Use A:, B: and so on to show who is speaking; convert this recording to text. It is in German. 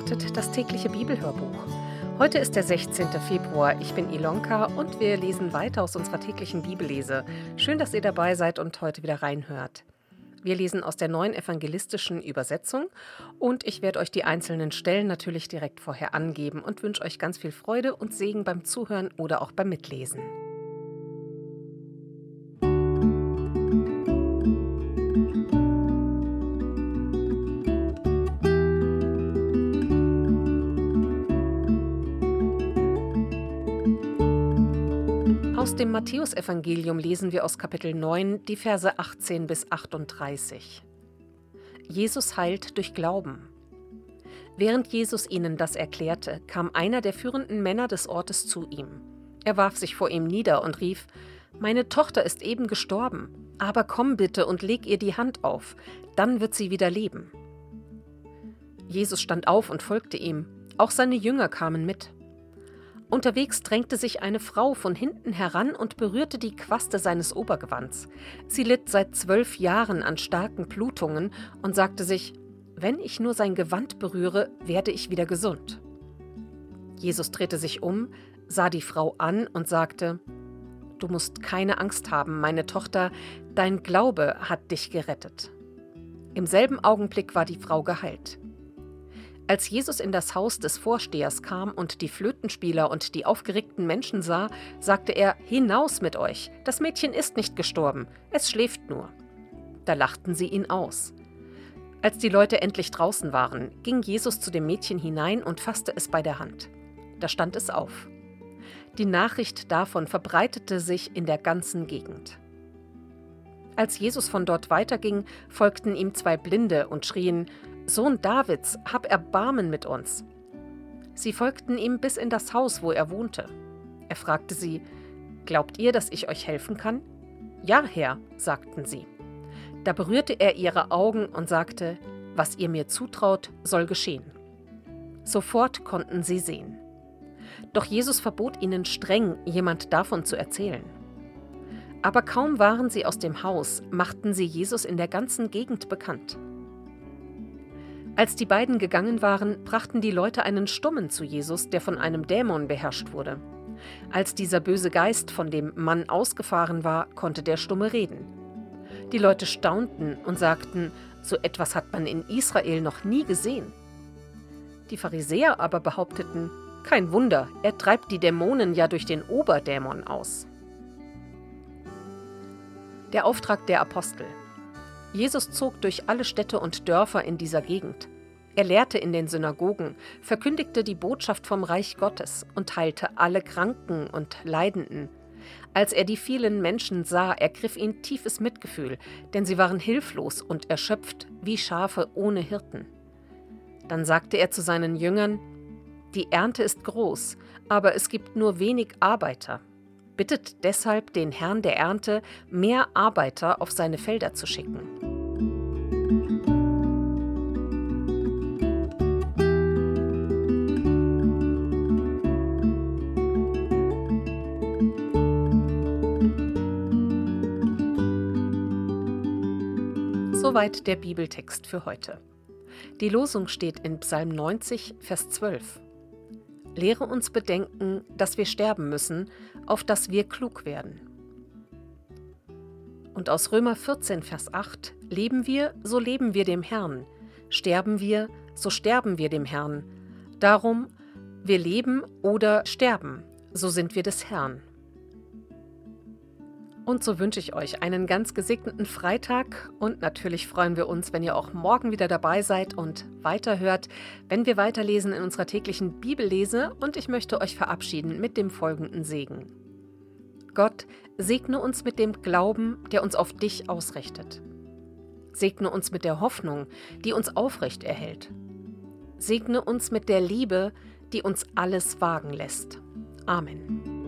A: Erwartet, das tägliche Bibelhörbuch. Heute ist der 16. Februar. Ich bin Ilonka und wir lesen weiter aus unserer täglichen Bibellese. Schön, dass ihr dabei seid und heute wieder reinhört. Wir lesen aus der neuen evangelistischen Übersetzung und ich werde euch die einzelnen Stellen natürlich direkt vorher angeben und wünsche euch ganz viel Freude und Segen beim Zuhören oder auch beim Mitlesen. Aus dem Matthäusevangelium lesen wir aus Kapitel 9 die Verse 18 bis 38. Jesus heilt durch Glauben. Während Jesus ihnen das erklärte, kam einer der führenden Männer des Ortes zu ihm. Er warf sich vor ihm nieder und rief, Meine Tochter ist eben gestorben, aber komm bitte und leg ihr die Hand auf, dann wird sie wieder leben. Jesus stand auf und folgte ihm, auch seine Jünger kamen mit. Unterwegs drängte sich eine Frau von hinten heran und berührte die Quaste seines Obergewands. Sie litt seit zwölf Jahren an starken Blutungen und sagte sich, wenn ich nur sein Gewand berühre, werde ich wieder gesund. Jesus drehte sich um, sah die Frau an und sagte, Du musst keine Angst haben, meine Tochter, dein Glaube hat dich gerettet. Im selben Augenblick war die Frau geheilt. Als Jesus in das Haus des Vorstehers kam und die Flötenspieler und die aufgeregten Menschen sah, sagte er, Hinaus mit euch, das Mädchen ist nicht gestorben, es schläft nur. Da lachten sie ihn aus. Als die Leute endlich draußen waren, ging Jesus zu dem Mädchen hinein und fasste es bei der Hand. Da stand es auf. Die Nachricht davon verbreitete sich in der ganzen Gegend. Als Jesus von dort weiterging, folgten ihm zwei Blinde und schrien, Sohn Davids, hab Erbarmen mit uns. Sie folgten ihm bis in das Haus, wo er wohnte. Er fragte sie, Glaubt ihr, dass ich euch helfen kann? Ja, Herr, sagten sie. Da berührte er ihre Augen und sagte, Was ihr mir zutraut, soll geschehen. Sofort konnten sie sehen. Doch Jesus verbot ihnen streng, jemand davon zu erzählen. Aber kaum waren sie aus dem Haus, machten sie Jesus in der ganzen Gegend bekannt. Als die beiden gegangen waren, brachten die Leute einen Stummen zu Jesus, der von einem Dämon beherrscht wurde. Als dieser böse Geist von dem Mann ausgefahren war, konnte der Stumme reden. Die Leute staunten und sagten, so etwas hat man in Israel noch nie gesehen. Die Pharisäer aber behaupteten, kein Wunder, er treibt die Dämonen ja durch den Oberdämon aus. Der Auftrag der Apostel. Jesus zog durch alle Städte und Dörfer in dieser Gegend. Er lehrte in den Synagogen, verkündigte die Botschaft vom Reich Gottes und heilte alle Kranken und Leidenden. Als er die vielen Menschen sah, ergriff ihn tiefes Mitgefühl, denn sie waren hilflos und erschöpft wie Schafe ohne Hirten. Dann sagte er zu seinen Jüngern, Die Ernte ist groß, aber es gibt nur wenig Arbeiter. Bittet deshalb den Herrn der Ernte, mehr Arbeiter auf seine Felder zu schicken. Soweit der Bibeltext für heute. Die Losung steht in Psalm 90, Vers 12. Lehre uns bedenken, dass wir sterben müssen, auf dass wir klug werden. Und aus Römer 14, Vers 8 Leben wir, so leben wir dem Herrn, sterben wir, so sterben wir dem Herrn. Darum, wir leben oder sterben, so sind wir des Herrn. Und so wünsche ich euch einen ganz gesegneten Freitag und natürlich freuen wir uns, wenn ihr auch morgen wieder dabei seid und weiterhört, wenn wir weiterlesen in unserer täglichen Bibellese und ich möchte euch verabschieden mit dem folgenden Segen. Gott, segne uns mit dem Glauben, der uns auf dich ausrichtet. Segne uns mit der Hoffnung, die uns aufrecht erhält. Segne uns mit der Liebe, die uns alles wagen lässt. Amen.